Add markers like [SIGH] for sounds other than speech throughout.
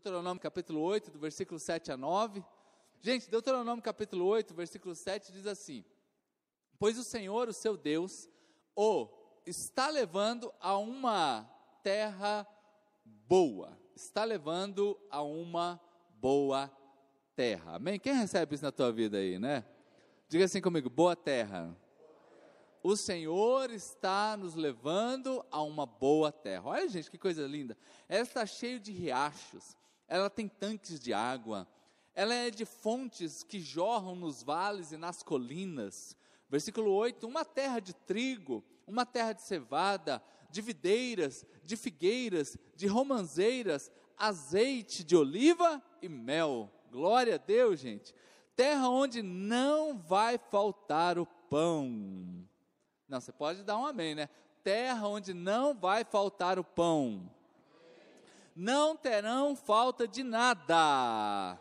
Deuteronômio capítulo 8, do versículo 7 a 9. Gente, Deuteronômio capítulo 8, versículo 7 diz assim: Pois o Senhor, o seu Deus, o está levando a uma terra boa, está levando a uma boa terra. Amém? Quem recebe isso na tua vida aí, né? Diga assim comigo: boa terra. O Senhor está nos levando a uma boa terra. Olha, gente, que coisa linda. Ela está cheia de riachos, ela tem tanques de água, ela é de fontes que jorram nos vales e nas colinas. Versículo 8: uma terra de trigo, uma terra de cevada, de videiras, de figueiras, de romanzeiras, azeite de oliva e mel. Glória a Deus, gente. Terra onde não vai faltar o pão. Não, você pode dar um amém, né? Terra onde não vai faltar o pão não terão falta de nada.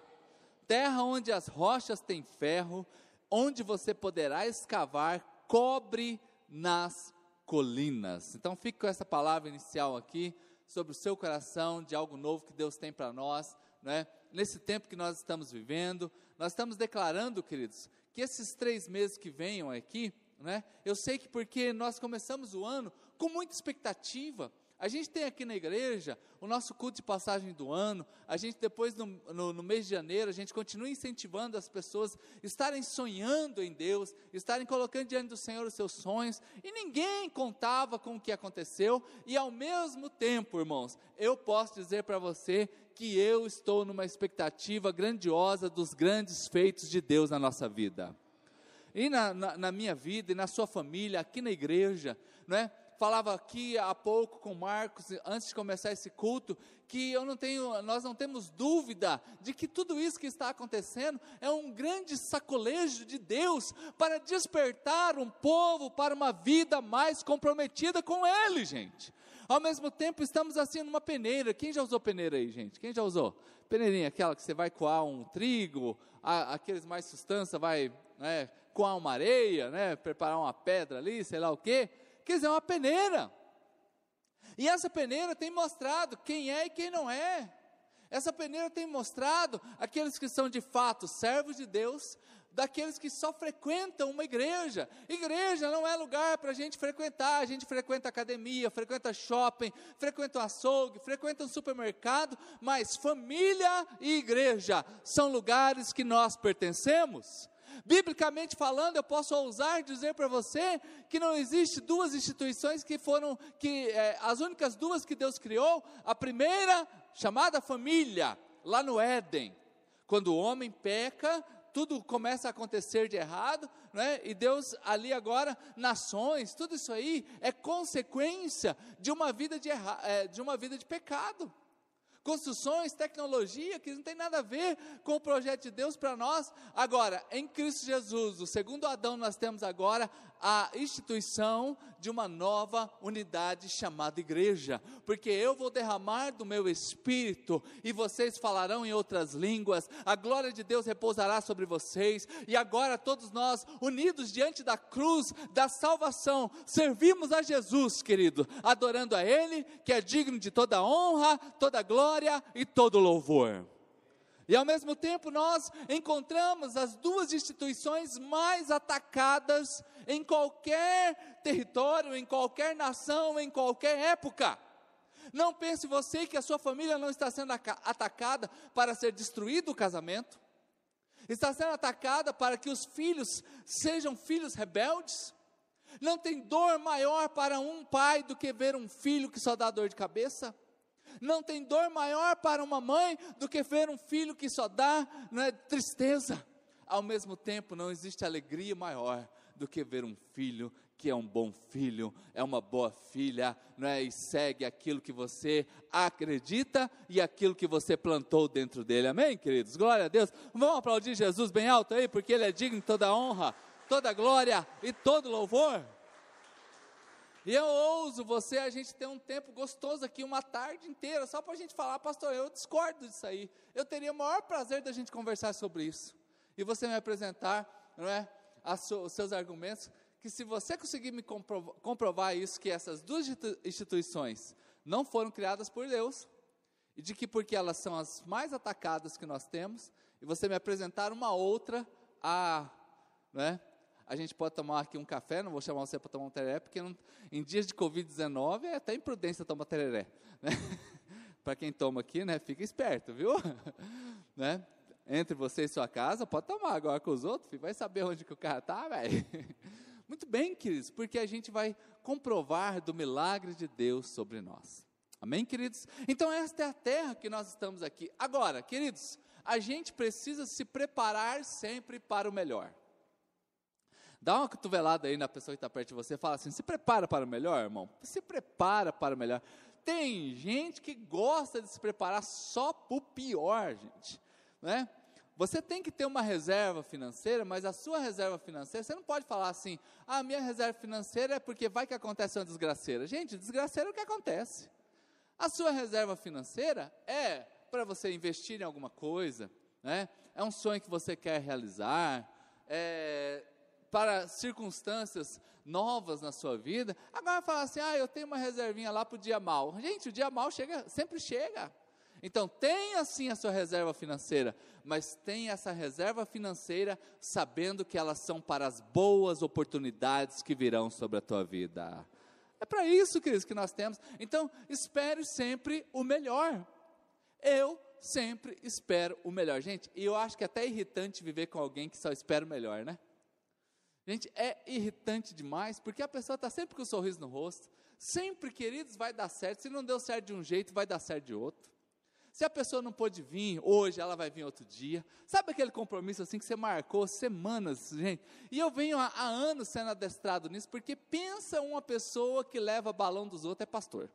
Terra onde as rochas têm ferro, onde você poderá escavar cobre nas colinas. Então fique com essa palavra inicial aqui sobre o seu coração de algo novo que Deus tem para nós, não é? Nesse tempo que nós estamos vivendo, nós estamos declarando, queridos, que esses três meses que venham aqui, né? Eu sei que porque nós começamos o ano com muita expectativa, a gente tem aqui na igreja o nosso culto de passagem do ano, a gente depois no, no, no, mês de janeiro, a gente continua incentivando as pessoas estarem sonhando em Deus, estarem colocando diante do Senhor os seus sonhos, e ninguém contava com o que aconteceu, e ao mesmo tempo, irmãos, eu posso dizer para você que eu estou numa expectativa grandiosa dos grandes feitos de Deus na nossa vida. E na, na, na minha vida, e na sua família, aqui na igreja, não é? Falava aqui há pouco com Marcos, antes de começar esse culto, que eu não tenho, nós não temos dúvida de que tudo isso que está acontecendo é um grande sacolejo de Deus para despertar um povo para uma vida mais comprometida com Ele, gente. Ao mesmo tempo, estamos assim numa peneira. Quem já usou peneira aí, gente? Quem já usou? Peneirinha, aquela que você vai coar um trigo, a, aqueles mais substância, vai né, coar uma areia, né, preparar uma pedra ali, sei lá o quê. Quer dizer, é uma peneira. E essa peneira tem mostrado quem é e quem não é. Essa peneira tem mostrado aqueles que são de fato servos de Deus, daqueles que só frequentam uma igreja. Igreja não é lugar para a gente frequentar, a gente frequenta academia, frequenta shopping, frequenta um açougue, frequenta um supermercado, mas família e igreja são lugares que nós pertencemos. Biblicamente falando, eu posso ousar dizer para você que não existe duas instituições que foram que é, as únicas duas que Deus criou. A primeira, chamada família, lá no Éden, quando o homem peca, tudo começa a acontecer de errado, não é? E Deus ali agora, nações, tudo isso aí é consequência de uma vida de, erra, é, de uma vida de pecado construções, tecnologia, que não tem nada a ver com o projeto de Deus para nós. Agora, em Cristo Jesus, o segundo Adão, nós temos agora a instituição de uma nova unidade chamada igreja, porque eu vou derramar do meu espírito e vocês falarão em outras línguas, a glória de Deus repousará sobre vocês, e agora todos nós, unidos diante da cruz da salvação, servimos a Jesus, querido, adorando a Ele, que é digno de toda honra, toda glória e todo louvor. E ao mesmo tempo nós encontramos as duas instituições mais atacadas em qualquer território, em qualquer nação, em qualquer época. Não pense você que a sua família não está sendo atacada para ser destruído o casamento, está sendo atacada para que os filhos sejam filhos rebeldes. Não tem dor maior para um pai do que ver um filho que só dá dor de cabeça. Não tem dor maior para uma mãe do que ver um filho que só dá é tristeza. Ao mesmo tempo, não existe alegria maior do que ver um filho que é um bom filho, é uma boa filha, não é? E segue aquilo que você acredita e aquilo que você plantou dentro dele. Amém, queridos? Glória a Deus. Vamos aplaudir Jesus bem alto aí, porque ele é digno de toda honra, toda glória e todo louvor. E eu ouso você, a gente ter um tempo gostoso aqui, uma tarde inteira, só para a gente falar, pastor, eu discordo disso aí. Eu teria o maior prazer da gente conversar sobre isso. E você me apresentar, não é, os seus argumentos, que se você conseguir me comprovar isso, que essas duas instituições não foram criadas por Deus, e de que porque elas são as mais atacadas que nós temos, e você me apresentar uma outra, a, né, a gente pode tomar aqui um café, não vou chamar você para tomar um tereré, porque não, em dias de Covid-19 é até imprudência tomar tereré. [LAUGHS] Né? para quem toma aqui, né, fica esperto, viu? [LAUGHS] né? Entre você e sua casa, pode tomar, agora com os outros, vai saber onde que o cara está, velho. [LAUGHS] Muito bem, queridos, porque a gente vai comprovar do milagre de Deus sobre nós. Amém, queridos? Então, esta é a terra que nós estamos aqui. Agora, queridos, a gente precisa se preparar sempre para o melhor. Dá uma cotovelada aí na pessoa que está perto de você e fala assim: se prepara para o melhor, irmão? Se prepara para o melhor. Tem gente que gosta de se preparar só para o pior, gente. Né? Você tem que ter uma reserva financeira, mas a sua reserva financeira, você não pode falar assim: a ah, minha reserva financeira é porque vai que acontece uma desgraceira. Gente, desgraceira é o que acontece. A sua reserva financeira é para você investir em alguma coisa, né? é um sonho que você quer realizar, é para circunstâncias novas na sua vida. Agora fala assim: ah, eu tenho uma reservinha lá para o dia mal. Gente, o dia mal chega, sempre chega. Então, tenha sim a sua reserva financeira, mas tenha essa reserva financeira sabendo que elas são para as boas oportunidades que virão sobre a tua vida. É para isso, queridos, que nós temos. Então, espere sempre o melhor. Eu sempre espero o melhor. Gente, eu acho que é até irritante viver com alguém que só espera o melhor, né? Gente, é irritante demais, porque a pessoa está sempre com um sorriso no rosto. Sempre, queridos, vai dar certo. Se não deu certo de um jeito, vai dar certo de outro. Se a pessoa não pôde vir hoje, ela vai vir outro dia. Sabe aquele compromisso assim que você marcou semanas, gente? E eu venho há, há anos sendo adestrado nisso, porque pensa uma pessoa que leva balão dos outros é pastor.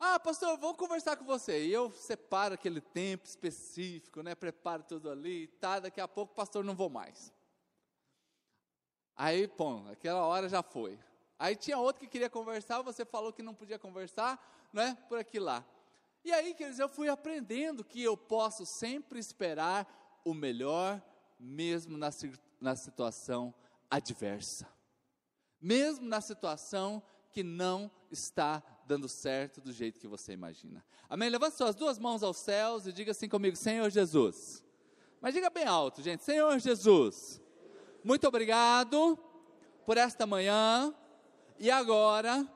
Ah, pastor, vou conversar com você. E eu separo aquele tempo específico, né? Preparo tudo ali, tá? Daqui a pouco, pastor, não vou mais. Aí, pô, aquela hora já foi. Aí tinha outro que queria conversar, você falou que não podia conversar, né? Por aqui lá. E aí, queridos, eu fui aprendendo que eu posso sempre esperar o melhor, mesmo na, na situação adversa. Mesmo na situação que não está dando certo do jeito que você imagina. Amém? Levante suas duas mãos aos céus e diga assim comigo: Senhor Jesus. Mas diga bem alto, gente: Senhor Jesus, muito obrigado por esta manhã. E agora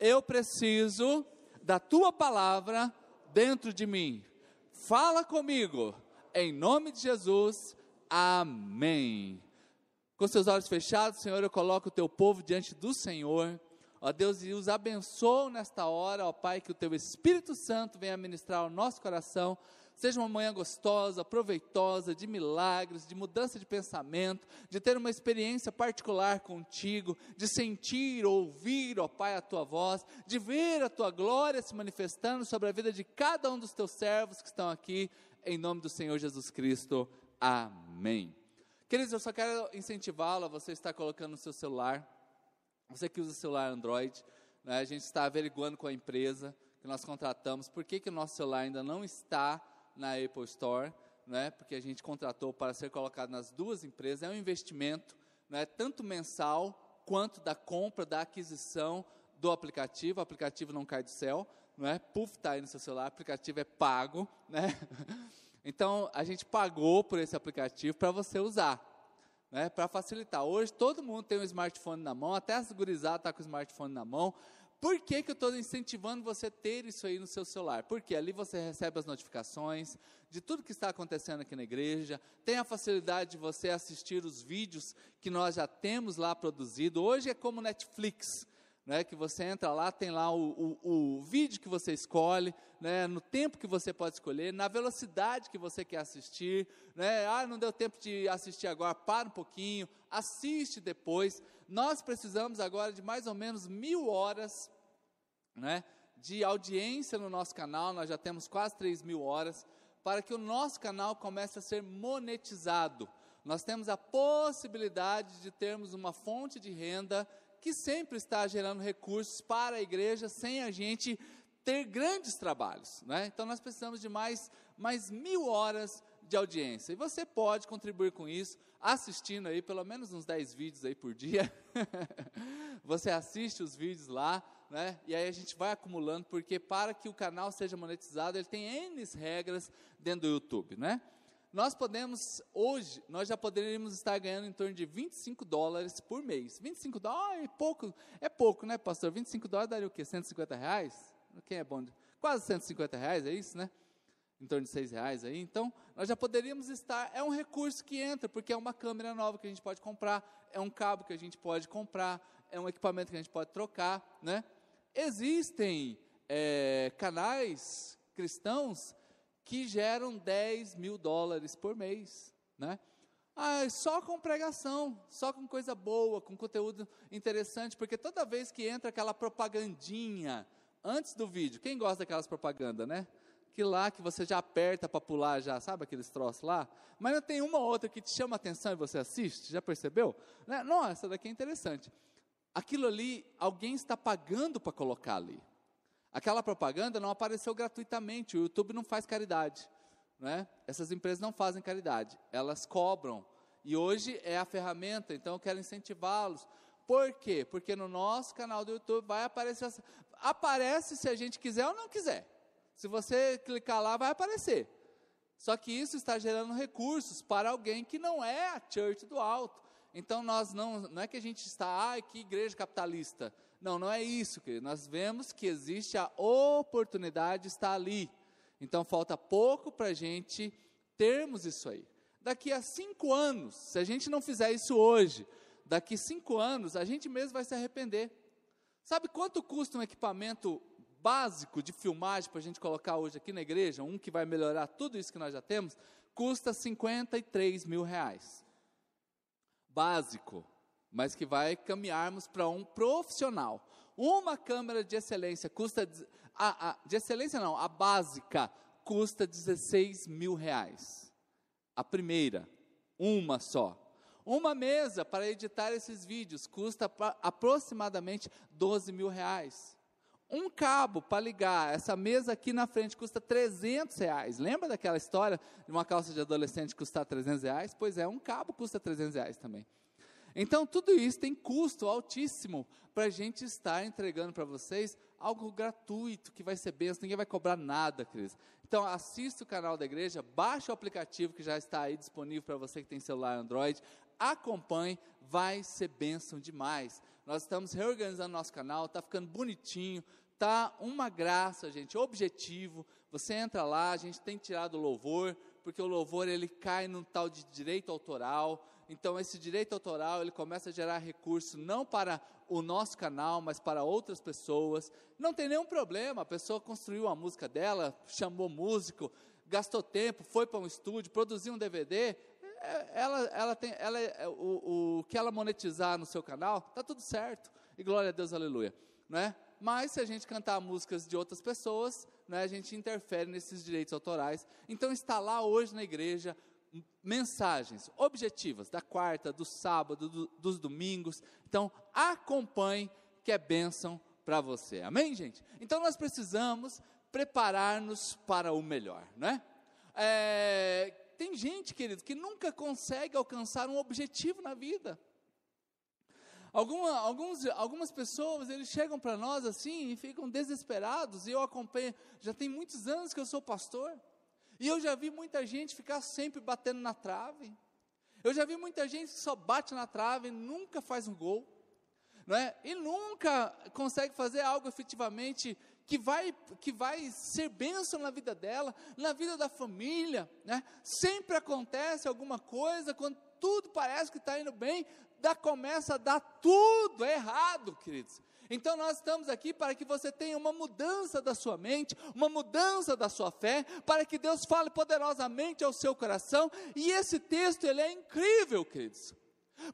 eu preciso da tua palavra dentro de mim. Fala comigo, em nome de Jesus, amém. Com seus olhos fechados, Senhor, eu coloco o teu povo diante do Senhor. Ó Deus, e os abençoo nesta hora, ó Pai, que o teu Espírito Santo venha ministrar ao nosso coração Seja uma manhã gostosa, proveitosa, de milagres, de mudança de pensamento, de ter uma experiência particular contigo, de sentir, ouvir, ó Pai, a tua voz, de ver a tua glória se manifestando sobre a vida de cada um dos teus servos que estão aqui, em nome do Senhor Jesus Cristo. Amém. Queridos, eu só quero incentivá-lo a você estar colocando no seu celular, você que usa celular Android, né, a gente está averiguando com a empresa que nós contratamos, por que, que o nosso celular ainda não está na Apple Store, né, porque a gente contratou para ser colocado nas duas empresas. É um investimento, né, tanto mensal quanto da compra, da aquisição do aplicativo. O aplicativo não cai do céu, não é? Puf, está aí no seu celular, o aplicativo é pago, né? [LAUGHS] Então, a gente pagou por esse aplicativo para você usar, né? Para facilitar. Hoje, todo mundo tem um smartphone na mão, até as gurizadas estão tá com o smartphone na mão. Por que, que eu estou incentivando você a ter isso aí no seu celular? Porque ali você recebe as notificações de tudo que está acontecendo aqui na igreja, tem a facilidade de você assistir os vídeos que nós já temos lá produzido. Hoje é como Netflix. Né, que você entra lá, tem lá o, o, o vídeo que você escolhe, né, no tempo que você pode escolher, na velocidade que você quer assistir. Né, ah, não deu tempo de assistir agora, para um pouquinho, assiste depois. Nós precisamos agora de mais ou menos mil horas né, de audiência no nosso canal, nós já temos quase 3 mil horas, para que o nosso canal comece a ser monetizado. Nós temos a possibilidade de termos uma fonte de renda que sempre está gerando recursos para a igreja sem a gente ter grandes trabalhos. Né? Então nós precisamos de mais, mais mil horas de audiência. E você pode contribuir com isso assistindo aí pelo menos uns 10 vídeos aí por dia. [LAUGHS] você assiste os vídeos lá, né? E aí a gente vai acumulando, porque para que o canal seja monetizado, ele tem N regras dentro do YouTube, né? Nós podemos, hoje, nós já poderíamos estar ganhando em torno de 25 dólares por mês. 25 dólares é pouco, é pouco, né, pastor? 25 dólares daria o quê? 150 reais? Quem é bom? Quase 150 reais, é isso, né? Em torno de 6 reais aí. Então, nós já poderíamos estar, é um recurso que entra, porque é uma câmera nova que a gente pode comprar, é um cabo que a gente pode comprar, é um equipamento que a gente pode trocar, né? Existem é, canais cristãos que geram 10 mil dólares por mês, né? Ah, só com pregação, só com coisa boa, com conteúdo interessante, porque toda vez que entra aquela propagandinha antes do vídeo, quem gosta daquelas propagandas, né? Que lá que você já aperta para pular já, sabe aqueles troços lá? Mas não tem uma ou outra que te chama atenção e você assiste, já percebeu? Né? Não, essa daqui é interessante. Aquilo ali, alguém está pagando para colocar ali. Aquela propaganda não apareceu gratuitamente, o YouTube não faz caridade. Né? Essas empresas não fazem caridade, elas cobram. E hoje é a ferramenta, então eu quero incentivá-los. Por quê? Porque no nosso canal do YouTube vai aparecer. Aparece se a gente quiser ou não quiser. Se você clicar lá, vai aparecer. Só que isso está gerando recursos para alguém que não é a church do alto. Então nós não, não é que a gente está, ah, que igreja capitalista. Não, não é isso, querido. Nós vemos que existe a oportunidade está ali. Então falta pouco para a gente termos isso aí. Daqui a cinco anos, se a gente não fizer isso hoje, daqui cinco anos a gente mesmo vai se arrepender. Sabe quanto custa um equipamento básico de filmagem para a gente colocar hoje aqui na igreja? Um que vai melhorar tudo isso que nós já temos? Custa 53 mil reais. Básico mas que vai caminharmos para um profissional. Uma câmera de excelência custa, a, a, de excelência não, a básica custa 16 mil reais. A primeira, uma só. Uma mesa para editar esses vídeos custa aproximadamente 12 mil reais. Um cabo para ligar essa mesa aqui na frente custa 300 reais. Lembra daquela história de uma calça de adolescente custar 300 reais? Pois é, um cabo custa 300 reais também. Então, tudo isso tem custo altíssimo para a gente estar entregando para vocês algo gratuito, que vai ser benção, ninguém vai cobrar nada, Cris. Então, assista o canal da igreja, baixe o aplicativo que já está aí disponível para você que tem celular Android, acompanhe, vai ser bênção demais. Nós estamos reorganizando nosso canal, está ficando bonitinho, tá uma graça, gente, objetivo. Você entra lá, a gente tem tirado o louvor, porque o louvor ele cai num tal de direito autoral então esse direito autoral ele começa a gerar recurso não para o nosso canal, mas para outras pessoas. Não tem nenhum problema, a pessoa construiu a música dela, chamou músico, gastou tempo, foi para um estúdio, produziu um DVD, ela, ela tem, ela, é, o, o que ela monetizar no seu canal, tá tudo certo. E glória a Deus, aleluia, não é? Mas se a gente cantar músicas de outras pessoas, né, a gente interfere nesses direitos autorais. Então está lá hoje na igreja mensagens objetivas da quarta, do sábado, do, dos domingos. Então, acompanhe que é bênção para você. Amém, gente? Então, nós precisamos preparar-nos para o melhor, né? É, tem gente, querido, que nunca consegue alcançar um objetivo na vida. Alguma, alguns, algumas pessoas, eles chegam para nós assim e ficam desesperados, e eu acompanho, já tem muitos anos que eu sou pastor, e eu já vi muita gente ficar sempre batendo na trave. Eu já vi muita gente que só bate na trave e nunca faz um gol. Não é? E nunca consegue fazer algo efetivamente que vai, que vai ser bênção na vida dela, na vida da família. Né? Sempre acontece alguma coisa, quando tudo parece que está indo bem, dá, começa a dar tudo errado, queridos. Então nós estamos aqui para que você tenha uma mudança da sua mente, uma mudança da sua fé, para que Deus fale poderosamente ao seu coração. E esse texto ele é incrível, queridos.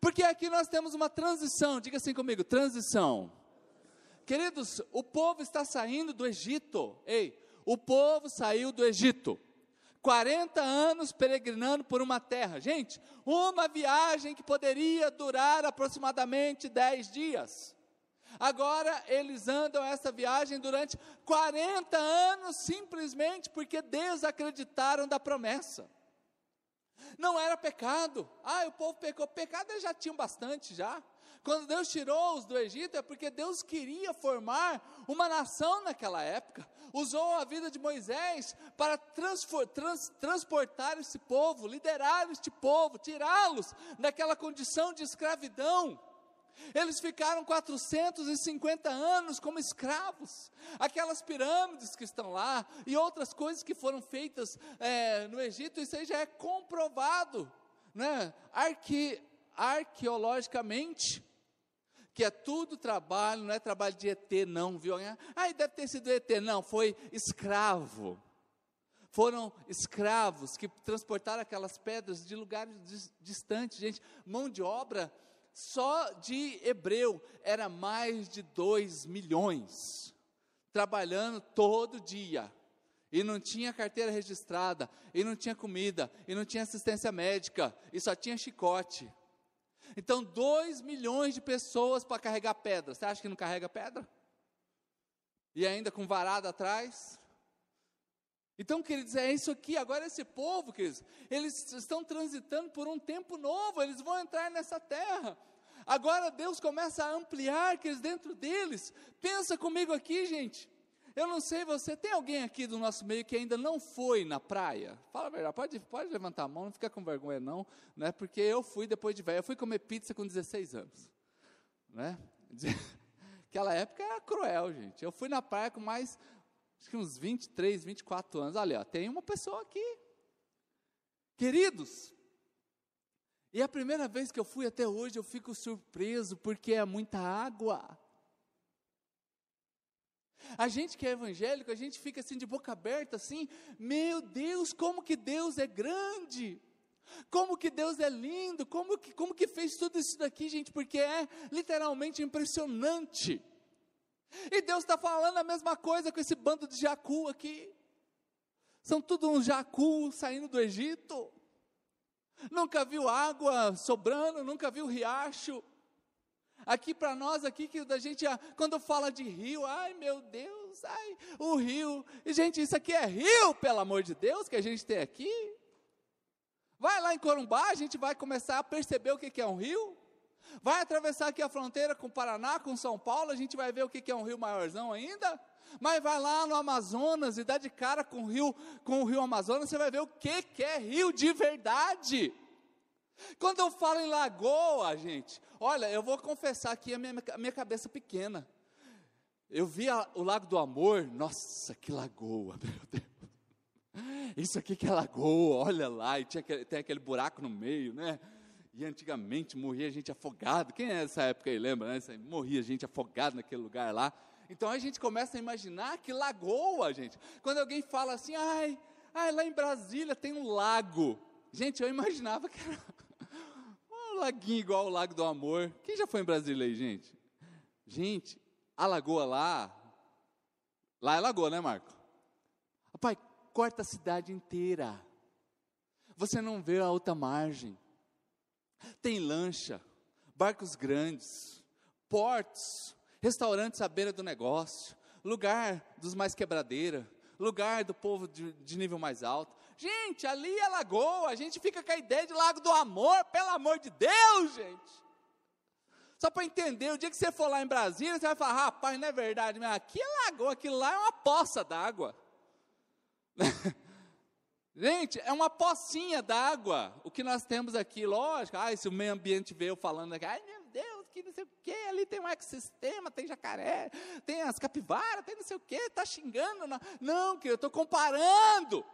Porque aqui nós temos uma transição, diga assim comigo, transição. Queridos, o povo está saindo do Egito. Ei, o povo saiu do Egito. 40 anos peregrinando por uma terra. Gente, uma viagem que poderia durar aproximadamente 10 dias. Agora eles andam essa viagem durante 40 anos simplesmente porque desacreditaram da promessa. Não era pecado. Ah, o povo pecou. Pecado eles já tinham bastante já. Quando Deus tirou-os do Egito, é porque Deus queria formar uma nação naquela época. Usou a vida de Moisés para trans, transportar esse povo, liderar este povo, tirá-los daquela condição de escravidão. Eles ficaram 450 anos como escravos. Aquelas pirâmides que estão lá e outras coisas que foram feitas é, no Egito, isso aí já é comprovado, né? Arque, arqueologicamente que é tudo trabalho, não é trabalho de ET, não, viu? Ah, deve ter sido ET, não, foi escravo. Foram escravos que transportaram aquelas pedras de lugares distantes, gente. Mão de obra só de hebreu era mais de 2 milhões, trabalhando todo dia. E não tinha carteira registrada, e não tinha comida, e não tinha assistência médica, e só tinha chicote. Então, 2 milhões de pessoas para carregar pedra. Você acha que não carrega pedra? E ainda com varada atrás? Então, queridos, é isso aqui. Agora, esse povo, queridos, eles estão transitando por um tempo novo, eles vão entrar nessa terra. Agora, Deus começa a ampliar, queridos, dentro deles. Pensa comigo aqui, gente. Eu não sei você, tem alguém aqui do nosso meio que ainda não foi na praia? Fala a verdade, pode, pode levantar a mão, não fica com vergonha não, né? Porque eu fui depois de velho, eu fui comer pizza com 16 anos, né? [LAUGHS] Aquela época era cruel, gente. Eu fui na praia com mais, acho que uns 23, 24 anos. Olha, tem uma pessoa aqui. Queridos, e a primeira vez que eu fui até hoje, eu fico surpreso, porque é muita água. A gente que é evangélico, a gente fica assim de boca aberta, assim, meu Deus, como que Deus é grande, como que Deus é lindo, como que, como que fez tudo isso daqui, gente, porque é literalmente impressionante. E Deus está falando a mesma coisa com esse bando de jacu aqui. São tudo uns jacu saindo do Egito. Nunca viu água sobrando, nunca viu riacho. Aqui para nós, aqui que a gente, quando fala de rio, ai meu Deus, ai, o rio. E, gente, isso aqui é rio, pelo amor de Deus, que a gente tem aqui. Vai lá em Corumbá, a gente vai começar a perceber o que, que é um rio. Vai atravessar aqui a fronteira com o Paraná, com São Paulo, a gente vai ver o que, que é um rio maiorzão ainda. Mas vai lá no Amazonas e dá de cara com o rio, com o rio Amazonas, você vai ver o que, que é rio de verdade. Quando eu falo em lagoa, gente, olha, eu vou confessar aqui a minha, a minha cabeça pequena. Eu vi a, o Lago do Amor, nossa, que lagoa, [LAUGHS] meu Deus. Isso aqui que é lagoa, olha lá, e tinha tem aquele buraco no meio, né? E antigamente morria gente afogado. Quem é dessa época aí, lembra, né? Morria gente afogado naquele lugar lá. Então a gente começa a imaginar que lagoa, gente. Quando alguém fala assim, ai, ai, lá em Brasília tem um lago. Gente, eu imaginava que era laguinho igual o Lago do Amor. Quem já foi em Brasília aí, gente? Gente, a lagoa lá, lá é lagoa, né, Marco? Pai, corta a cidade inteira. Você não vê a outra margem. Tem lancha, barcos grandes, portos, restaurantes à beira do negócio, lugar dos mais quebradeira, lugar do povo de, de nível mais alto. Gente, ali é lagoa, a gente fica com a ideia de lago do amor, pelo amor de Deus, gente. Só para entender, o dia que você for lá em Brasília, você vai falar, rapaz, não é verdade, mas aqui é lagoa, aquilo lá é uma poça d'água. [LAUGHS] Gente, é uma pocinha d'água. O que nós temos aqui, lógico, ah, se o meio ambiente veio falando aqui, ai meu Deus, que não sei o que, ali tem um ecossistema, tem jacaré, tem as capivaras, tem não sei o que, está xingando. Não, não que eu estou comparando.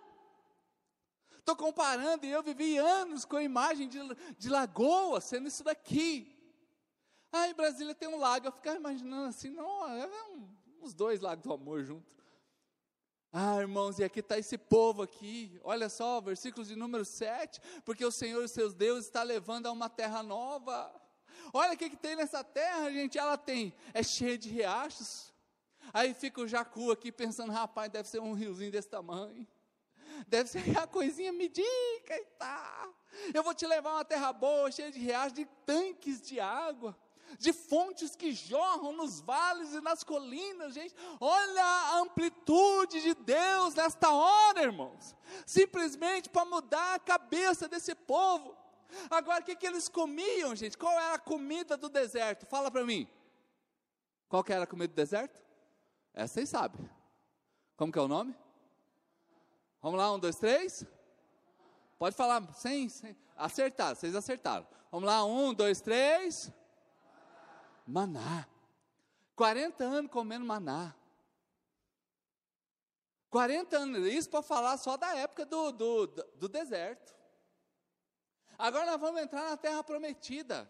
Estou comparando e eu vivi anos com a imagem de, de lagoa sendo isso daqui. Ah, em Brasília tem um lago. Eu ficava imaginando assim, não, é um, uns dois lagos do amor junto. Ah, irmãos, e aqui está esse povo aqui. Olha só, versículos de número 7. Porque o Senhor, seus deuses, está levando a uma terra nova. Olha o que, que tem nessa terra, gente. Ela tem, é cheia de riachos. Aí fica o Jacu aqui pensando, rapaz, deve ser um riozinho desse tamanho deve ser a coisinha medica e tá. Eu vou te levar a uma terra boa, cheia de riachos, de tanques de água, de fontes que jorram nos vales e nas colinas, gente. Olha a amplitude de Deus nesta hora, irmãos. Simplesmente para mudar a cabeça desse povo. Agora, o que, que eles comiam, gente? Qual era a comida do deserto? Fala para mim. Qual que era a comida do deserto? Essa vocês sabem. Como que é o nome? Vamos lá, um, dois, três. Pode falar sem, sem acertar, vocês acertaram. Vamos lá, um, dois, três. Maná. 40 anos comendo maná. 40 anos, isso para falar só da época do, do, do deserto. Agora nós vamos entrar na terra prometida.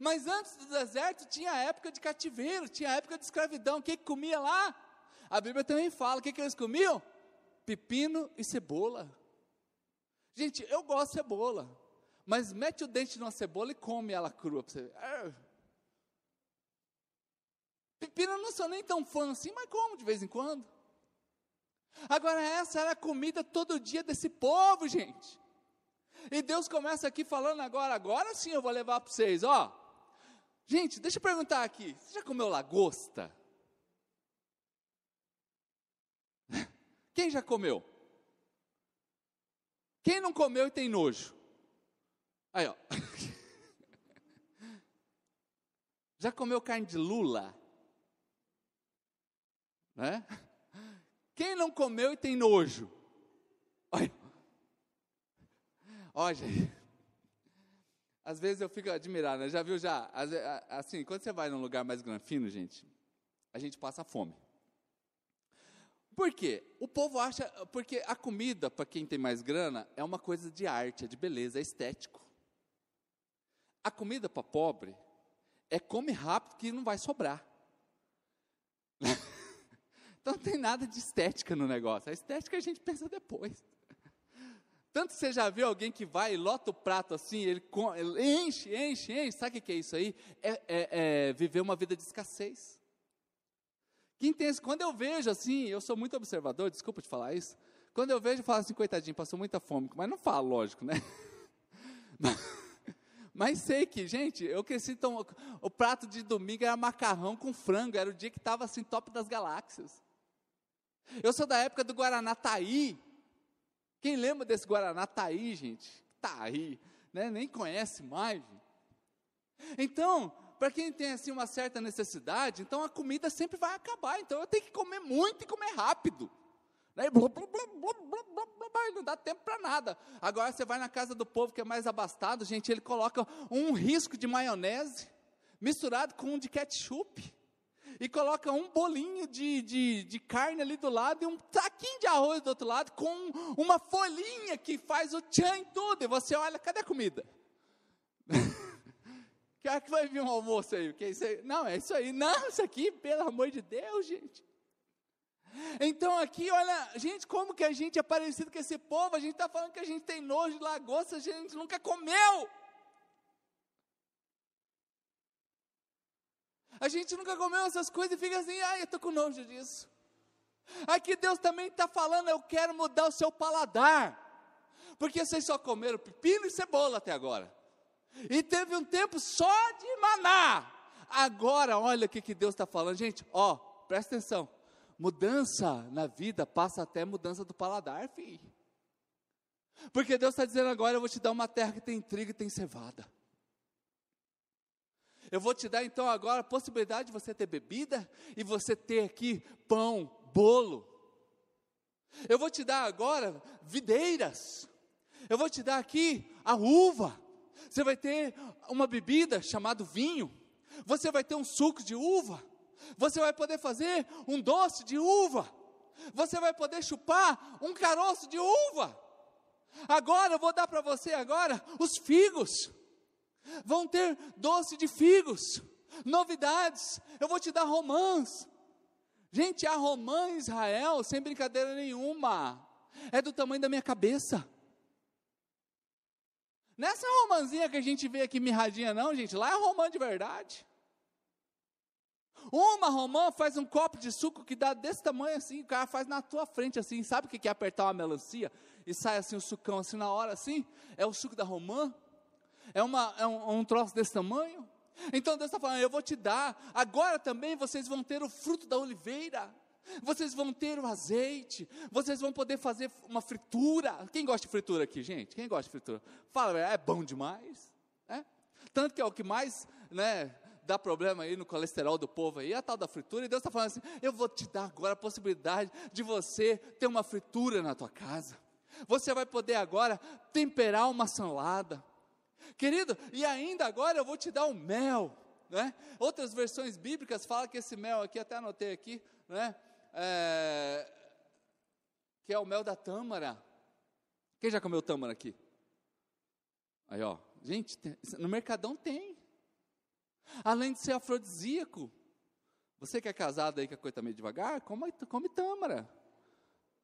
Mas antes do deserto tinha a época de cativeiro, tinha a época de escravidão. O que, que comia lá? A Bíblia também fala: o que, que eles comiam? Pepino e cebola. Gente, eu gosto de cebola, mas mete o dente numa cebola e come ela crua você ver. Pepino eu não sou nem tão fã assim, mas como de vez em quando. Agora, essa era a comida todo dia desse povo, gente. E Deus começa aqui falando agora, agora sim eu vou levar para vocês, ó. Gente, deixa eu perguntar aqui, você já comeu lagosta? Quem já comeu? Quem não comeu e tem nojo? Aí, ó. [LAUGHS] Já comeu carne de lula? Né? Quem não comeu e tem nojo? Olha. Olha, gente. Às vezes eu fico admirado, né? Já viu já? Assim, quando você vai num lugar mais granfino, gente, a gente passa fome. Por quê? O povo acha, porque a comida, para quem tem mais grana, é uma coisa de arte, é de beleza, é estético. A comida para pobre é come rápido que não vai sobrar. [LAUGHS] então não tem nada de estética no negócio. A estética a gente pensa depois. Tanto você já viu alguém que vai e lota o prato assim, ele, ele enche, enche, enche. Sabe o que é isso aí? É, é, é viver uma vida de escassez. Tem esse, quando eu vejo assim, eu sou muito observador, desculpa te falar isso. Quando eu vejo, eu falo assim, coitadinho, passou muita fome, mas não falo, lógico, né? [LAUGHS] Mas, sei que, gente, eu cresci tão, o prato de domingo era macarrão com frango, era o dia que estava assim, top das galáxias. Eu sou da época do Guaraná Taí. Quem lembra desse Guaraná Taí, gente? Taí, né? Nem conhece mais. Então, para quem tem assim uma certa necessidade, então a comida sempre vai acabar. Então eu tenho que comer muito e comer rápido. Né? Não dá tempo para nada. Agora você vai na casa do povo que é mais abastado, gente, ele coloca um risco de maionese misturado com um de ketchup. E coloca um bolinho de, de, de carne ali do lado e um taquinho de arroz do outro lado, com uma folhinha que faz o tchan em tudo. E você olha, cadê a comida? Que hora que vai vir um almoço aí? Que isso aí? Não, é isso aí. Não, isso aqui, pelo amor de Deus, gente. Então aqui, olha, gente, como que a gente é parecido com esse povo? A gente está falando que a gente tem nojo de lagosta, a gente nunca comeu. A gente nunca comeu essas coisas e fica assim, ai, eu estou com nojo disso. Aqui Deus também está falando, eu quero mudar o seu paladar. Porque vocês só comeram pepino e cebola até agora. E teve um tempo só de maná. Agora, olha o que, que Deus está falando, gente. Ó, presta atenção. Mudança na vida passa até mudança do paladar, filho. Porque Deus está dizendo agora: eu vou te dar uma terra que tem trigo e tem cevada. Eu vou te dar então agora a possibilidade de você ter bebida e você ter aqui pão, bolo. Eu vou te dar agora videiras. Eu vou te dar aqui a uva você vai ter uma bebida chamada vinho, você vai ter um suco de uva, você vai poder fazer um doce de uva, você vai poder chupar um caroço de uva. Agora eu vou dar para você agora os figos. Vão ter doce de figos, novidades. Eu vou te dar romãs. Gente, a romã em Israel, sem brincadeira nenhuma, é do tamanho da minha cabeça. Nessa romãzinha que a gente vê aqui mirradinha, não, gente, lá é romã de verdade. Uma romã faz um copo de suco que dá desse tamanho assim, o cara faz na tua frente assim, sabe o que é apertar uma melancia e sai assim o sucão assim na hora assim? É o suco da romã? É, uma, é um, um troço desse tamanho? Então Deus está falando, eu vou te dar, agora também vocês vão ter o fruto da oliveira. Vocês vão ter o azeite, vocês vão poder fazer uma fritura. Quem gosta de fritura aqui, gente? Quem gosta de fritura? Fala, é bom demais. Né? Tanto que é o que mais né, dá problema aí no colesterol do povo aí, é a tal da fritura, e Deus está falando assim: eu vou te dar agora a possibilidade de você ter uma fritura na tua casa. Você vai poder agora temperar uma salada. Querido, e ainda agora eu vou te dar o um mel. Né? Outras versões bíblicas falam que esse mel aqui, até anotei aqui, né? É, que é o mel da tâmara. Quem já comeu tâmara aqui? Aí, ó, gente, no Mercadão tem. Além de ser afrodisíaco. Você que é casado aí, que a coisa está meio devagar, come, come tâmara.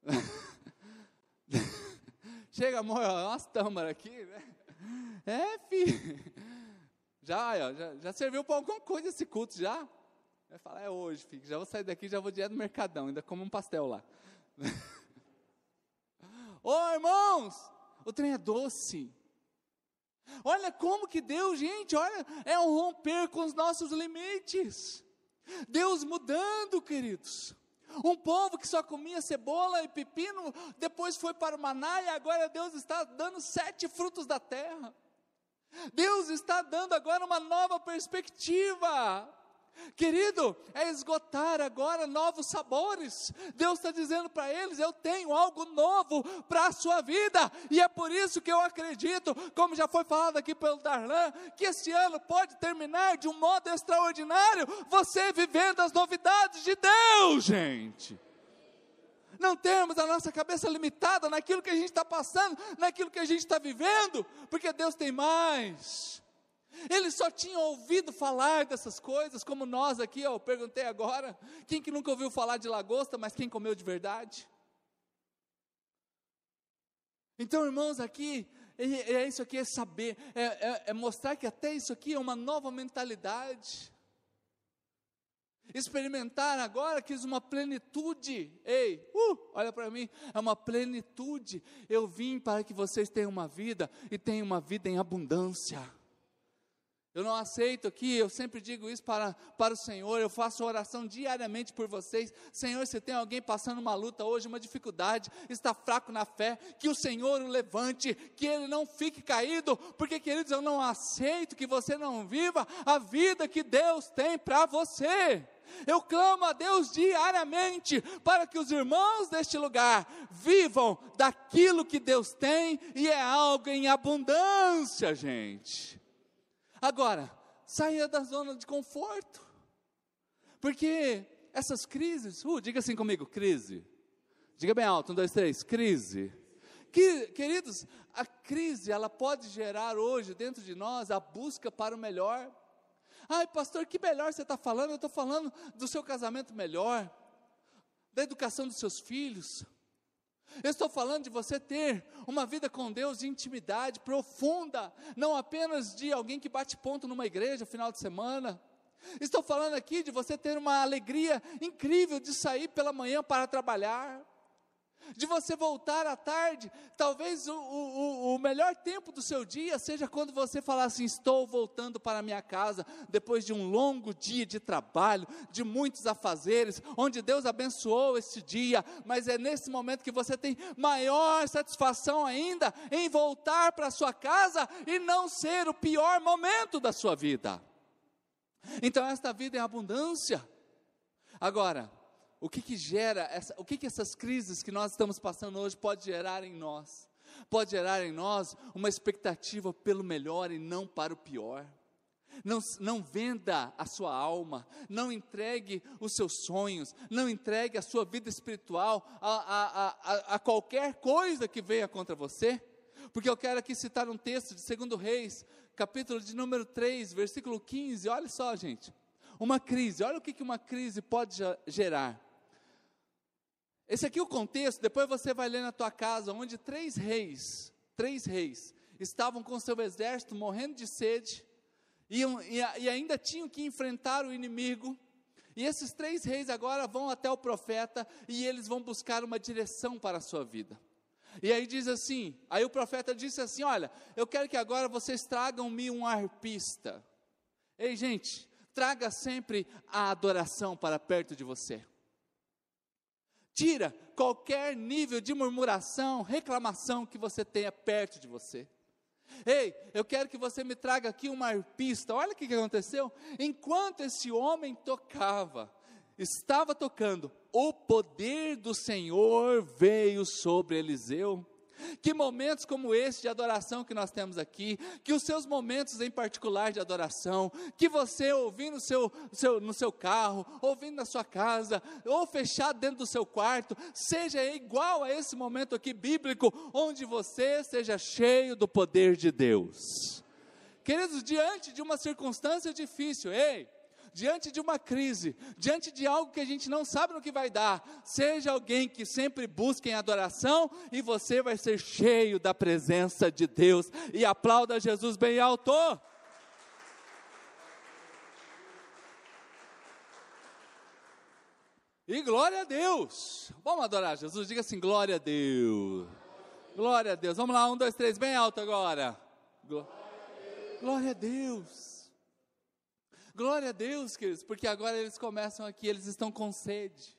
[LAUGHS] Chega, amor, umas tâmaras aqui, né? É, filho. Já, ó, já, já serviu para alguma coisa esse culto, já? Vai falar, é hoje, filho. Já vou sair daqui, já vou direto no Mercadão, ainda como um pastel lá. [LAUGHS] Ô, oh, irmãos, o trem é doce. Olha como que Deus, gente, olha, é um romper com os nossos limites. Deus mudando, queridos. Um povo que só comia cebola e pepino, depois foi para o maná e agora Deus está dando sete frutos da terra. Deus está dando agora uma nova perspectiva. Querido, é esgotar agora novos sabores. Deus está dizendo para eles: eu tenho algo novo para a sua vida, e é por isso que eu acredito, como já foi falado aqui pelo Darlan, que esse ano pode terminar de um modo extraordinário, você vivendo as novidades de Deus, gente. Não termos a nossa cabeça limitada naquilo que a gente está passando, naquilo que a gente está vivendo, porque Deus tem mais. Eles só tinham ouvido falar dessas coisas, como nós aqui, eu perguntei agora, quem que nunca ouviu falar de lagosta, mas quem comeu de verdade? Então, irmãos, aqui, é, é isso aqui, é saber, é, é, é mostrar que até isso aqui é uma nova mentalidade. Experimentar agora que uma plenitude, ei, uh, olha para mim, é uma plenitude. Eu vim para que vocês tenham uma vida e tenham uma vida em abundância. Eu não aceito aqui, eu sempre digo isso para, para o Senhor, eu faço oração diariamente por vocês. Senhor, se tem alguém passando uma luta hoje, uma dificuldade, está fraco na fé, que o Senhor o levante, que ele não fique caído, porque, queridos, eu não aceito que você não viva a vida que Deus tem para você. Eu clamo a Deus diariamente para que os irmãos deste lugar vivam daquilo que Deus tem e é algo em abundância, gente. Agora, saia da zona de conforto. Porque essas crises, uh, diga assim comigo, crise. Diga bem alto, um, dois, três, crise. Que, queridos, a crise, ela pode gerar hoje dentro de nós a busca para o melhor. Ai, pastor, que melhor você está falando? Eu estou falando do seu casamento melhor, da educação dos seus filhos, eu estou falando de você ter uma vida com Deus de intimidade profunda, não apenas de alguém que bate ponto numa igreja final de semana. Estou falando aqui de você ter uma alegria incrível de sair pela manhã para trabalhar de você voltar à tarde. Talvez o, o, o, melhor tempo do seu dia seja quando você falar assim: estou voltando para minha casa, depois de um longo dia de trabalho, de muitos afazeres, onde Deus abençoou este dia, mas é nesse momento que você tem maior satisfação ainda em voltar para sua casa e não ser o pior momento da sua vida. Então, esta vida é abundância. Agora, o que, que gera, essa, o que, que essas crises que nós estamos passando hoje pode gerar em nós? Pode gerar em nós uma expectativa pelo melhor e não para o pior. Não, não venda a sua alma, não entregue os seus sonhos, não entregue a sua vida espiritual a, a, a, a qualquer coisa que venha contra você, porque eu quero aqui citar um texto de 2 Reis, capítulo de número 3, versículo 15. Olha só, gente, uma crise, olha o que, que uma crise pode gerar. Esse aqui é o contexto, depois você vai ler na tua casa, onde três reis, três reis, estavam com seu exército morrendo de sede, e, e, e ainda tinham que enfrentar o inimigo, e esses três reis agora vão até o profeta, e eles vão buscar uma direção para a sua vida. E aí diz assim, aí o profeta disse assim, olha, eu quero que agora vocês tragam-me um arpista. Ei gente, traga sempre a adoração para perto de você. Tira qualquer nível de murmuração, reclamação que você tenha perto de você. Ei, eu quero que você me traga aqui uma arpista. Olha o que aconteceu. Enquanto esse homem tocava, estava tocando, o poder do Senhor veio sobre Eliseu. Que momentos como esse de adoração que nós temos aqui, que os seus momentos em particular de adoração, que você ouvindo no seu, seu, no seu carro, ouvindo na sua casa, ou fechado dentro do seu quarto, seja igual a esse momento aqui bíblico, onde você seja cheio do poder de Deus. Queridos, diante de uma circunstância difícil, ei, diante de uma crise, diante de algo que a gente não sabe no que vai dar, seja alguém que sempre busque em adoração e você vai ser cheio da presença de Deus. E aplauda Jesus bem alto. E glória a Deus. Vamos adorar Jesus. Diga assim: glória a Deus. Glória a Deus. Vamos lá, um, dois, três, bem alto agora. Glória a Deus. Glória a Deus. Glória a Deus, queridos, porque agora eles começam aqui, eles estão com sede.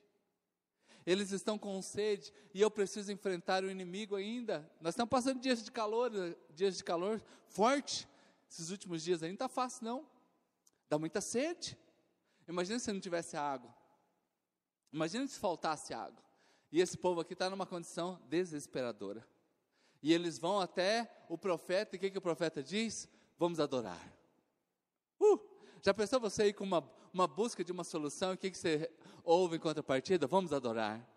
Eles estão com sede e eu preciso enfrentar o inimigo ainda. Nós estamos passando dias de calor, dias de calor forte. Esses últimos dias aí não está fácil, não. Dá muita sede. Imagina se não tivesse água. Imagina se faltasse água. E esse povo aqui está numa condição desesperadora. E eles vão até o profeta, e o que, que o profeta diz? Vamos adorar. Uh! Já pensou você aí com uma, uma busca de uma solução? O que, que você ouve em contrapartida? Vamos adorar.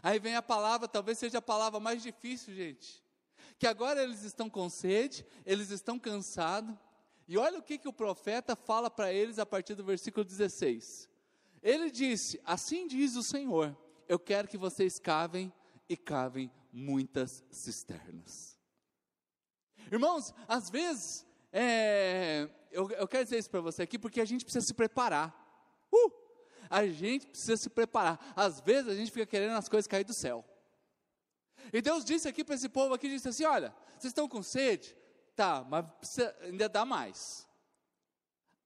Aí vem a palavra, talvez seja a palavra mais difícil, gente. Que agora eles estão com sede, eles estão cansados. E olha o que, que o profeta fala para eles a partir do versículo 16. Ele disse: Assim diz o Senhor, eu quero que vocês cavem e cavem muitas cisternas. Irmãos, às vezes, é, eu, eu quero dizer isso para você aqui porque a gente precisa se preparar. Uh! A gente precisa se preparar. Às vezes a gente fica querendo as coisas cair do céu. E Deus disse aqui para esse povo aqui, disse assim, olha, vocês estão com sede? Tá, mas precisa, ainda dá mais.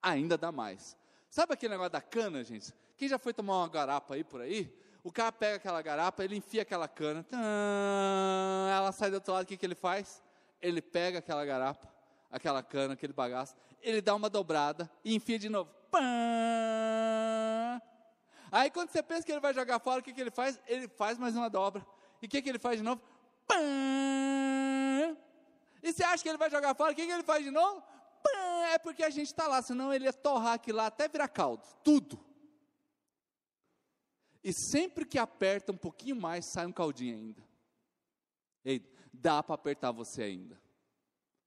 Ainda dá mais. Sabe aquele negócio da cana, gente? Quem já foi tomar uma garapa aí por aí? O cara pega aquela garapa, ele enfia aquela cana, ela sai do outro lado, o que, que ele faz? Ele pega aquela garapa, aquela cana, aquele bagaço, ele dá uma dobrada e enfia de novo. Pã! Aí quando você pensa que ele vai jogar fora, o que, que ele faz? Ele faz mais uma dobra. E o que, que ele faz de novo? Pã! E você acha que ele vai jogar fora? O que, que ele faz de novo? Pã! É porque a gente está lá, senão ele ia torrar aqui lá até virar caldo. Tudo. E sempre que aperta um pouquinho mais, sai um caldinho ainda. Ei, dá para apertar você ainda.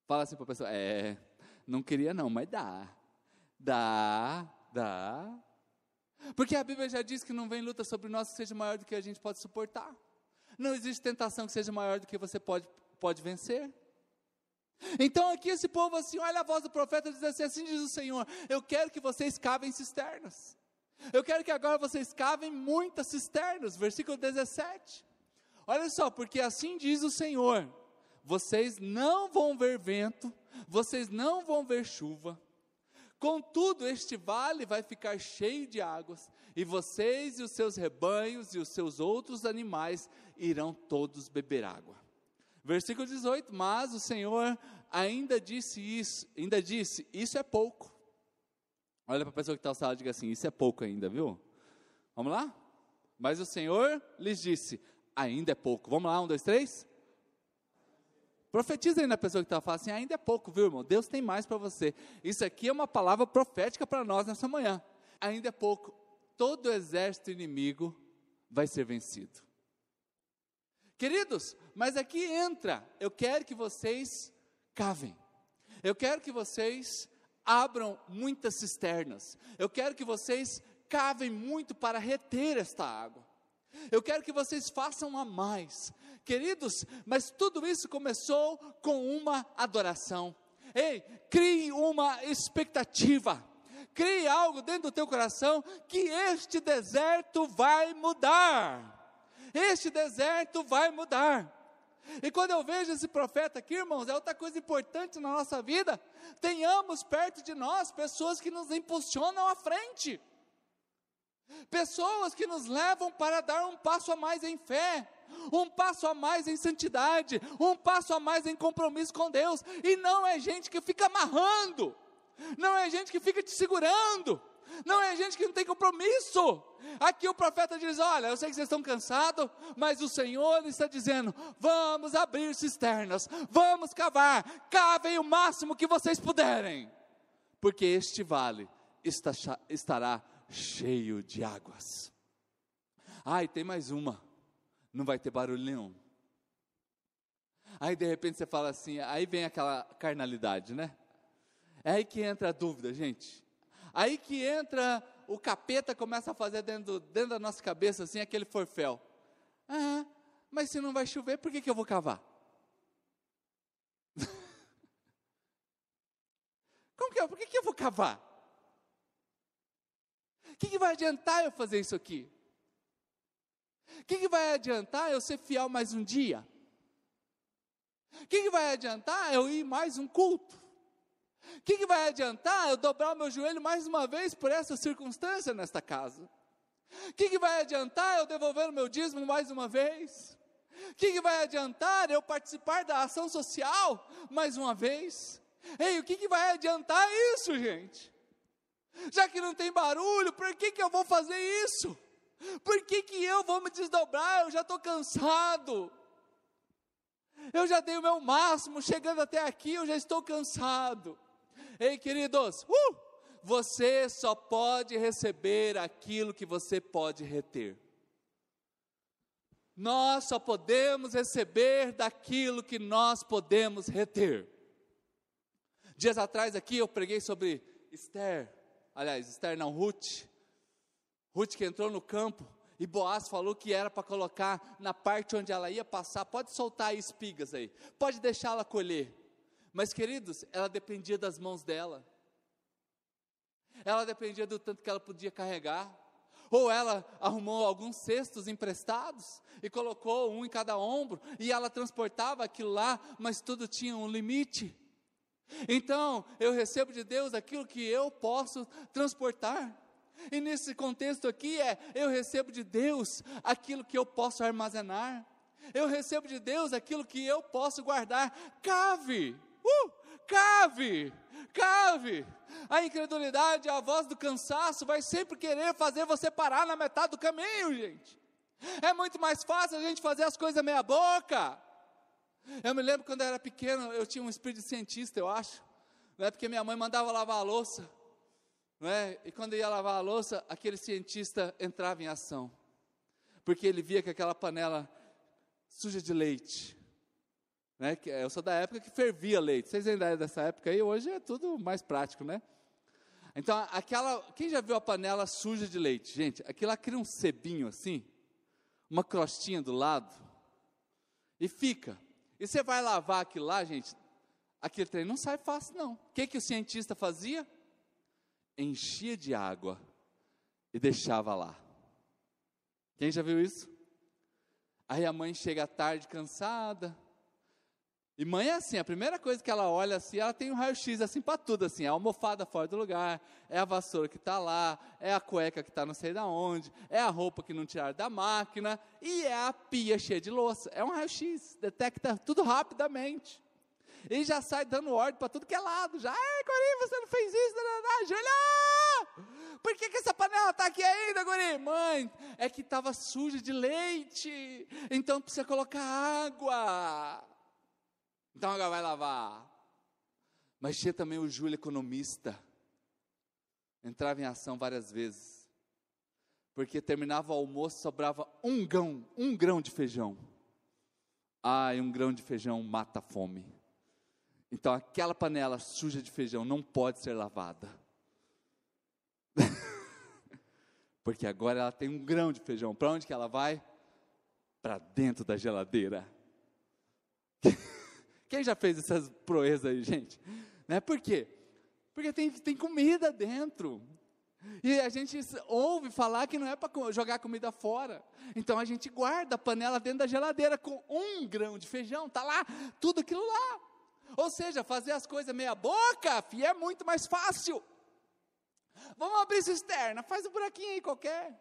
Fala assim para a pessoa: é, não queria não, mas dá. Dá, dá. Porque a Bíblia já diz que não vem luta sobre nós que seja maior do que a gente pode suportar. Não existe tentação que seja maior do que você pode, pode vencer. Então aqui esse povo assim, olha a voz do profeta diz assim, assim diz o Senhor, eu quero que vocês cavem cisternas. Eu quero que agora vocês cavem muitas cisternas, versículo 17. Olha só, porque assim diz o Senhor, vocês não vão ver vento, vocês não vão ver chuva. Contudo, este vale vai ficar cheio de águas, e vocês e os seus rebanhos e os seus outros animais irão todos beber água. Versículo 18: Mas o Senhor ainda disse isso, ainda disse: Isso é pouco. Olha para a pessoa que está ao sala e diga assim: Isso é pouco ainda, viu? Vamos lá? Mas o Senhor lhes disse: Ainda é pouco. Vamos lá, um, dois, três. Profetiza aí na pessoa que está falando assim, ainda é pouco, viu, irmão? Deus tem mais para você. Isso aqui é uma palavra profética para nós nessa manhã. Ainda é pouco. Todo exército inimigo vai ser vencido. Queridos, mas aqui entra, eu quero que vocês cavem. Eu quero que vocês abram muitas cisternas. Eu quero que vocês cavem muito para reter esta água. Eu quero que vocês façam a mais. Queridos, mas tudo isso começou com uma adoração. Ei, crie uma expectativa. Crie algo dentro do teu coração que este deserto vai mudar. Este deserto vai mudar. E quando eu vejo esse profeta aqui, irmãos, é outra coisa importante na nossa vida. Tenhamos perto de nós pessoas que nos impulsionam à frente. Pessoas que nos levam para dar um passo a mais em fé, um passo a mais em santidade, um passo a mais em compromisso com Deus. E não é gente que fica amarrando, não é gente que fica te segurando, não é gente que não tem compromisso. Aqui o profeta diz: Olha, eu sei que vocês estão cansados, mas o Senhor está dizendo: Vamos abrir cisternas, vamos cavar, cavem o máximo que vocês puderem, porque este vale está, estará cheio de águas. Ah, e tem mais uma, não vai ter barulho nenhum. Aí de repente você fala assim, aí vem aquela carnalidade, né? É aí que entra a dúvida, gente. Aí que entra o capeta começa a fazer dentro, dentro da nossa cabeça assim aquele forféu. Ah, mas se não vai chover, por que, que eu vou cavar? [LAUGHS] Como que é? Por que, que eu vou cavar? O que, que vai adiantar eu fazer isso aqui? O que, que vai adiantar eu ser fiel mais um dia? O que, que vai adiantar eu ir mais um culto? O que, que vai adiantar eu dobrar o meu joelho mais uma vez por essa circunstância nesta casa? O que, que vai adiantar eu devolver o meu dízimo mais uma vez? O que, que vai adiantar eu participar da ação social mais uma vez? Ei, o que, que vai adiantar isso, gente? Já que não tem barulho, por que, que eu vou fazer isso? Por que, que eu vou me desdobrar? Eu já estou cansado. Eu já dei o meu máximo, chegando até aqui, eu já estou cansado. Ei, queridos, uh, você só pode receber aquilo que você pode reter. Nós só podemos receber daquilo que nós podemos reter. Dias atrás aqui eu preguei sobre Esther, aliás, Esther não, Ruth. Ruth que entrou no campo e Boaz falou que era para colocar na parte onde ela ia passar, pode soltar espigas aí, pode deixá-la colher. Mas, queridos, ela dependia das mãos dela. Ela dependia do tanto que ela podia carregar. Ou ela arrumou alguns cestos emprestados e colocou um em cada ombro, e ela transportava aquilo lá, mas tudo tinha um limite. Então, eu recebo de Deus aquilo que eu posso transportar. E nesse contexto aqui é: eu recebo de Deus aquilo que eu posso armazenar. Eu recebo de Deus aquilo que eu posso guardar. Cave! Uh, cave, cave. A incredulidade, a voz do cansaço vai sempre querer fazer você parar na metade do caminho, gente. É muito mais fácil a gente fazer as coisas meia boca. Eu me lembro quando eu era pequeno, eu tinha um espírito cientista, eu acho. Não é porque minha mãe mandava lavar a louça. Não é? E quando ia lavar a louça, aquele cientista entrava em ação. Porque ele via que aquela panela suja de leite né? Eu sou da época que fervia leite. Vocês ainda é dessa época aí? Hoje é tudo mais prático, né? Então, aquela. Quem já viu a panela suja de leite? Gente, aquilo lá cria um sebinho assim, uma crostinha do lado, e fica. E você vai lavar aquilo lá, gente, aquele trem não sai fácil, não. O que, que o cientista fazia? Enchia de água e deixava lá. Quem já viu isso? Aí a mãe chega tarde, cansada, e mãe é assim, a primeira coisa que ela olha assim, ela tem um raio-x assim para tudo, assim, é a almofada fora do lugar, é a vassoura que está lá, é a cueca que está não sei da onde, é a roupa que não tiraram da máquina, e é a pia cheia de louça. É um raio-x, detecta tudo rapidamente. E já sai dando ordem para tudo que é lado, já, ai, Guri, você não fez isso, não, não, Júlia! Por que, que essa panela está aqui ainda, Guri? Mãe, é que estava suja de leite, então precisa colocar água. Então agora vai lavar. Mas tinha também o Júlio economista. Entrava em ação várias vezes. Porque terminava o almoço, sobrava um grão, um grão de feijão. Ai, um grão de feijão mata a fome. Então aquela panela suja de feijão não pode ser lavada. [LAUGHS] Porque agora ela tem um grão de feijão. Para onde que ela vai? Para dentro da geladeira. [LAUGHS] Quem já fez essas proezas aí, gente? Né? Por quê? Porque tem, tem comida dentro. E a gente ouve falar que não é para jogar comida fora. Então a gente guarda a panela dentro da geladeira com um grão de feijão, tá lá, tudo aquilo lá. Ou seja, fazer as coisas meia boca, fi, é muito mais fácil. Vamos abrir cisterna, faz um buraquinho aí qualquer.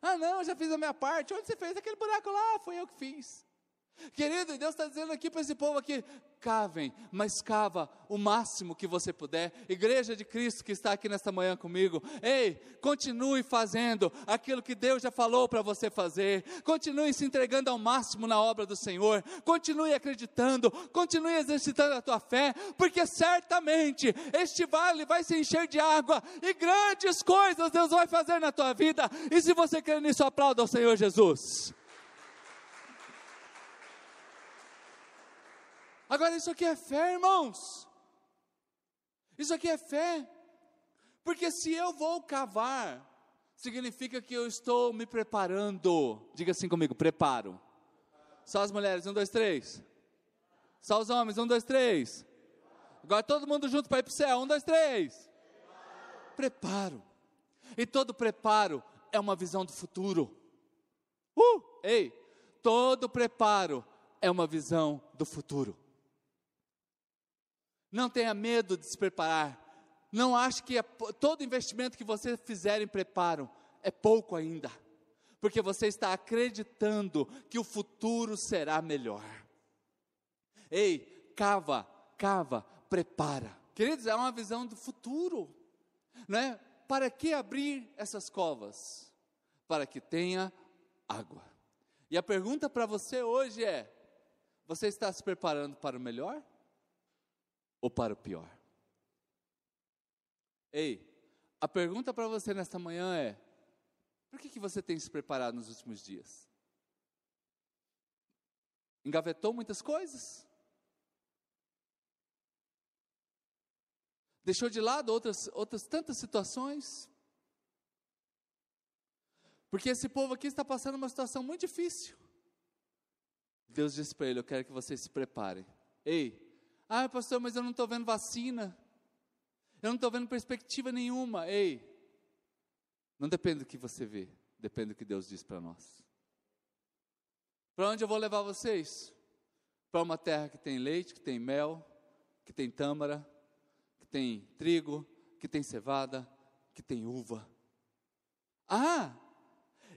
Ah, não, já fiz a minha parte. Onde você fez aquele buraco lá? Foi eu que fiz. Querido, Deus está dizendo aqui para esse povo aqui: cavem, mas cava o máximo que você puder. Igreja de Cristo que está aqui nesta manhã comigo, ei, continue fazendo aquilo que Deus já falou para você fazer. Continue se entregando ao máximo na obra do Senhor. Continue acreditando, continue exercitando a tua fé, porque certamente este vale vai se encher de água e grandes coisas Deus vai fazer na tua vida. E se você crê nisso, aplauda ao Senhor Jesus. Agora, isso aqui é fé, irmãos. Isso aqui é fé. Porque se eu vou cavar, significa que eu estou me preparando. Diga assim comigo: preparo. Só as mulheres, um, dois, três. Só os homens, um, dois, três. Agora todo mundo junto para ir para o céu, um, dois, três. Preparo. E todo preparo é uma visão do futuro. Uh, ei, todo preparo é uma visão do futuro. Não tenha medo de se preparar. Não ache que é, todo investimento que você fizer em preparo é pouco ainda, porque você está acreditando que o futuro será melhor. Ei, cava, cava, prepara. Queridos, é uma visão do futuro, não é? Para que abrir essas covas? Para que tenha água. E a pergunta para você hoje é: você está se preparando para o melhor? Ou para o pior? Ei, a pergunta para você nesta manhã é: por que, que você tem se preparado nos últimos dias? Engavetou muitas coisas? Deixou de lado outras, outras tantas situações? Porque esse povo aqui está passando uma situação muito difícil. Deus disse para ele: Eu quero que vocês se preparem. Ei, ah, pastor, mas eu não estou vendo vacina. Eu não estou vendo perspectiva nenhuma. Ei, não depende do que você vê, depende do que Deus diz para nós. Para onde eu vou levar vocês? Para uma terra que tem leite, que tem mel, que tem tâmara, que tem trigo, que tem cevada, que tem uva. Ah,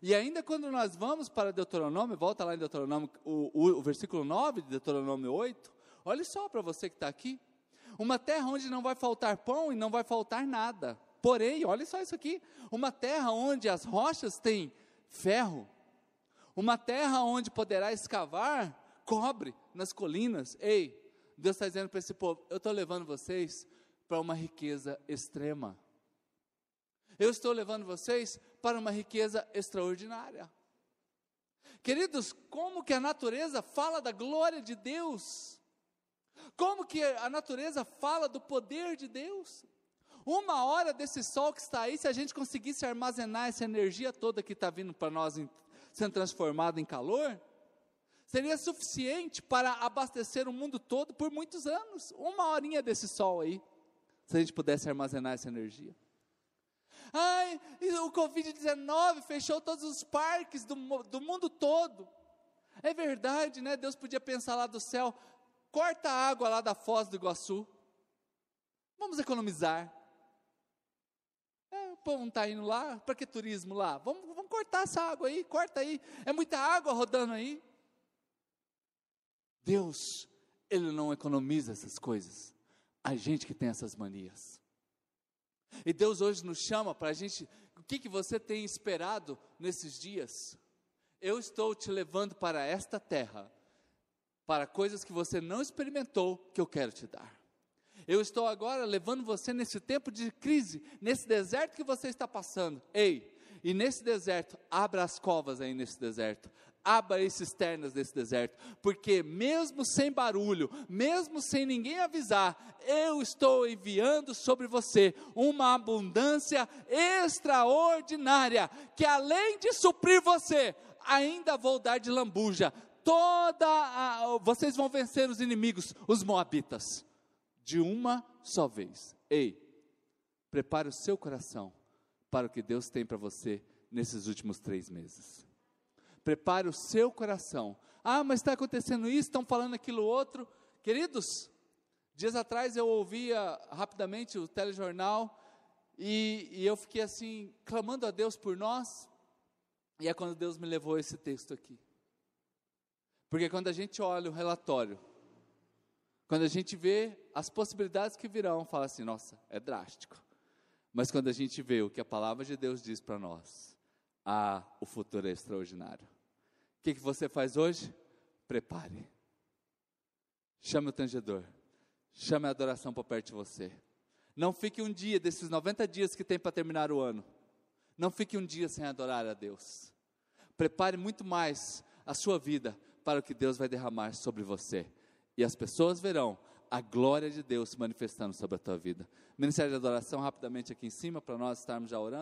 e ainda quando nós vamos para Deuteronômio, volta lá em Deuteronômio, o, o, o versículo 9 de Deuteronômio 8, Olhe só para você que está aqui. Uma terra onde não vai faltar pão e não vai faltar nada. Porém, olhe só isso aqui: uma terra onde as rochas têm ferro, uma terra onde poderá escavar cobre nas colinas. Ei, Deus está dizendo para esse povo: eu estou levando vocês para uma riqueza extrema. Eu estou levando vocês para uma riqueza extraordinária. Queridos, como que a natureza fala da glória de Deus? Como que a natureza fala do poder de Deus? Uma hora desse sol que está aí, se a gente conseguisse armazenar essa energia toda que está vindo para nós em, sendo transformada em calor, seria suficiente para abastecer o mundo todo por muitos anos. Uma horinha desse sol aí, se a gente pudesse armazenar essa energia. Ai, o Covid-19 fechou todos os parques do, do mundo todo. É verdade, né? Deus podia pensar lá do céu: corta a água lá da Foz do Iguaçu. Vamos economizar. É, o povo não está indo lá, para que turismo lá? Vamos, vamos cortar essa água aí, corta aí. É muita água rodando aí. Deus, Ele não economiza essas coisas. A gente que tem essas manias. E Deus hoje nos chama para a gente. O que, que você tem esperado nesses dias? Eu estou te levando para esta terra para coisas que você não experimentou, que eu quero te dar. Eu estou agora levando você nesse tempo de crise, nesse deserto que você está passando. Ei, e nesse deserto, abra as covas aí nesse deserto. Abra as cisternas desse deserto, porque mesmo sem barulho, mesmo sem ninguém avisar, eu estou enviando sobre você uma abundância extraordinária, que além de suprir você, ainda vou dar de lambuja toda a, vocês vão vencer os inimigos, os moabitas, de uma só vez. Ei, prepare o seu coração para o que Deus tem para você nesses últimos três meses. Prepare o seu coração. Ah, mas está acontecendo isso, estão falando aquilo outro. Queridos, dias atrás eu ouvia rapidamente o telejornal E, e eu fiquei assim, clamando a Deus por nós. E é quando Deus me levou esse texto aqui. Porque quando a gente olha o relatório, quando a gente vê as possibilidades que virão, fala assim: nossa, é drástico. Mas quando a gente vê o que a palavra de Deus diz para nós, ah, o futuro é extraordinário. O que, que você faz hoje? Prepare. Chame o tangedor. Chame a adoração para perto de você. Não fique um dia desses 90 dias que tem para terminar o ano. Não fique um dia sem adorar a Deus. Prepare muito mais a sua vida para o que Deus vai derramar sobre você. E as pessoas verão a glória de Deus se manifestando sobre a tua vida. Ministério de adoração, rapidamente aqui em cima, para nós estarmos já orando.